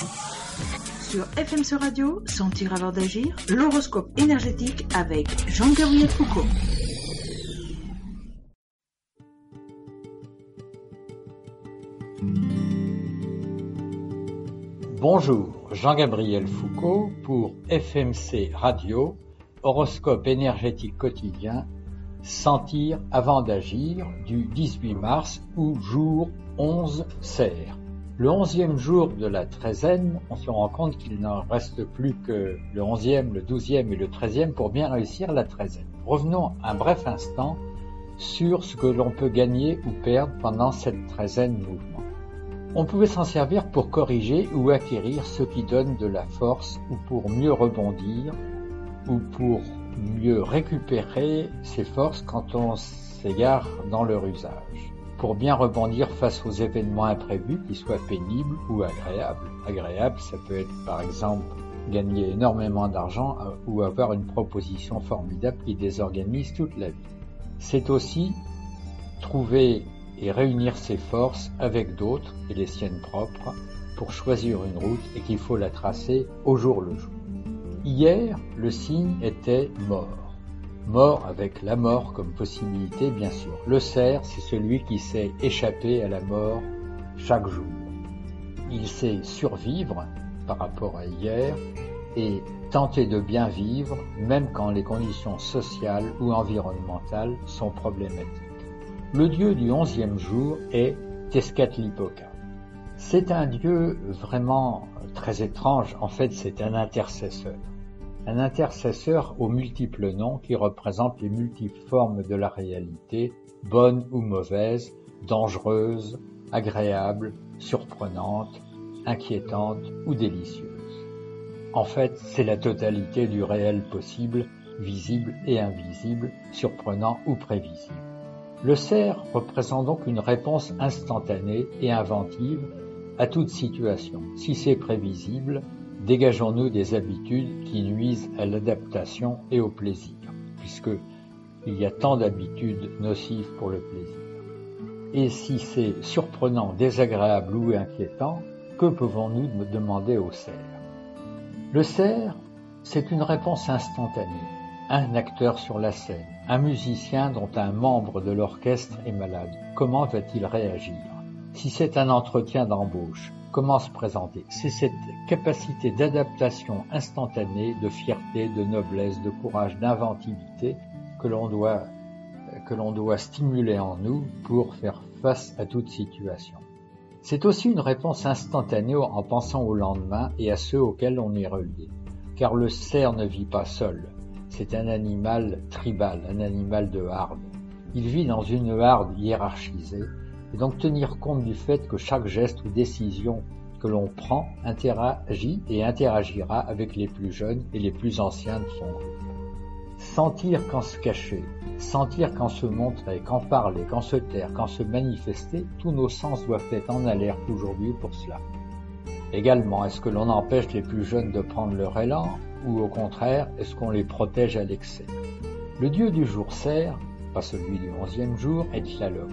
Sur FMC Radio, Sentir avant d'agir, l'horoscope énergétique avec Jean-Gabriel Foucault. Bonjour, Jean-Gabriel Foucault pour FMC Radio, horoscope énergétique quotidien, Sentir avant d'agir du 18 mars ou jour 11 serre. Le onzième jour de la treizaine, on se rend compte qu'il n'en reste plus que le onzième, le douzième et le treizième pour bien réussir la treizaine. Revenons un bref instant sur ce que l'on peut gagner ou perdre pendant cette treizaine mouvement. On pouvait s'en servir pour corriger ou acquérir ce qui donne de la force ou pour mieux rebondir ou pour mieux récupérer ses forces quand on s'égare dans leur usage pour bien rebondir face aux événements imprévus, qu'ils soient pénibles ou agréables. Agréable, ça peut être par exemple gagner énormément d'argent euh, ou avoir une proposition formidable qui désorganise toute la vie. C'est aussi trouver et réunir ses forces avec d'autres et les siennes propres pour choisir une route et qu'il faut la tracer au jour le jour. Hier, le signe était mort. Mort avec la mort comme possibilité, bien sûr. Le cerf, c'est celui qui sait échapper à la mort chaque jour. Il sait survivre par rapport à hier et tenter de bien vivre même quand les conditions sociales ou environnementales sont problématiques. Le dieu du onzième jour est Tezcatlipoca. C'est un dieu vraiment très étrange, en fait c'est un intercesseur un intercesseur aux multiples noms qui représentent les multiples formes de la réalité, bonnes ou mauvaises, dangereuses, agréables, surprenantes, inquiétantes ou délicieuses. En fait, c'est la totalité du réel possible, visible et invisible, surprenant ou prévisible. Le cerf représente donc une réponse instantanée et inventive à toute situation. Si c'est prévisible, Dégageons-nous des habitudes qui nuisent à l'adaptation et au plaisir, puisque il y a tant d'habitudes nocives pour le plaisir. Et si c'est surprenant, désagréable ou inquiétant, que pouvons-nous demander au cerf? Le cerf, c'est une réponse instantanée. Un acteur sur la scène, un musicien dont un membre de l'orchestre est malade, comment va-t-il réagir? Si c'est un entretien d'embauche, comment se présenter? C'est cette capacité d'adaptation instantanée, de fierté, de noblesse, de courage, d'inventivité que l'on doit, que l'on doit stimuler en nous pour faire face à toute situation. C'est aussi une réponse instantanée en pensant au lendemain et à ceux auxquels on est relié. Car le cerf ne vit pas seul. C'est un animal tribal, un animal de harde. Il vit dans une harde hiérarchisée et donc tenir compte du fait que chaque geste ou décision que l'on prend interagit et interagira avec les plus jeunes et les plus anciens de son groupe. Sentir quand se cacher, sentir quand se montrer, quand parler, quand se taire, quand se manifester, tous nos sens doivent être en alerte aujourd'hui pour cela. Également, est-ce que l'on empêche les plus jeunes de prendre leur élan ou au contraire, est-ce qu'on les protège à l'excès? Le dieu du jour sert, pas celui du onzième jour, est Tlaloc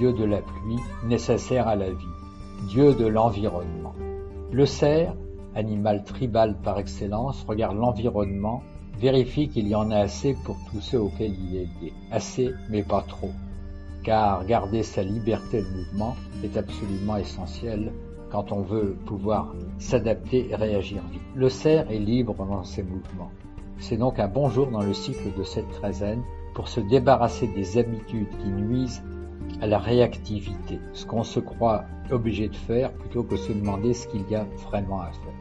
dieu de la pluie, nécessaire à la vie, dieu de l'environnement. Le cerf, animal tribal par excellence, regarde l'environnement, vérifie qu'il y en a assez pour tous ceux auxquels il est lié. Assez, mais pas trop. Car garder sa liberté de mouvement est absolument essentiel quand on veut pouvoir s'adapter et réagir vite. Le cerf est libre dans ses mouvements. C'est donc un bon jour dans le cycle de cette treizaine pour se débarrasser des habitudes qui nuisent à la réactivité, ce qu'on se croit obligé de faire plutôt que se demander ce qu'il y a vraiment à faire.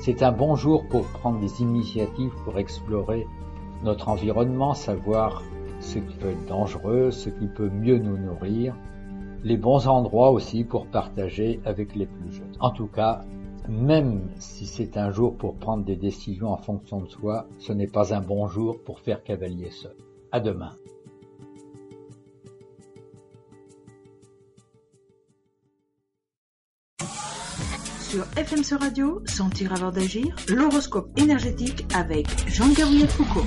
C'est un bon jour pour prendre des initiatives pour explorer notre environnement, savoir ce qui peut être dangereux, ce qui peut mieux nous nourrir, les bons endroits aussi pour partager avec les plus jeunes. En tout cas, Même si c'est un jour pour prendre des décisions en fonction de soi, ce n'est pas un bon jour pour faire cavalier seul. À demain. Sur FMC Radio, Sentir avant d'agir, l'horoscope énergétique avec Jean-Gabriel Foucault.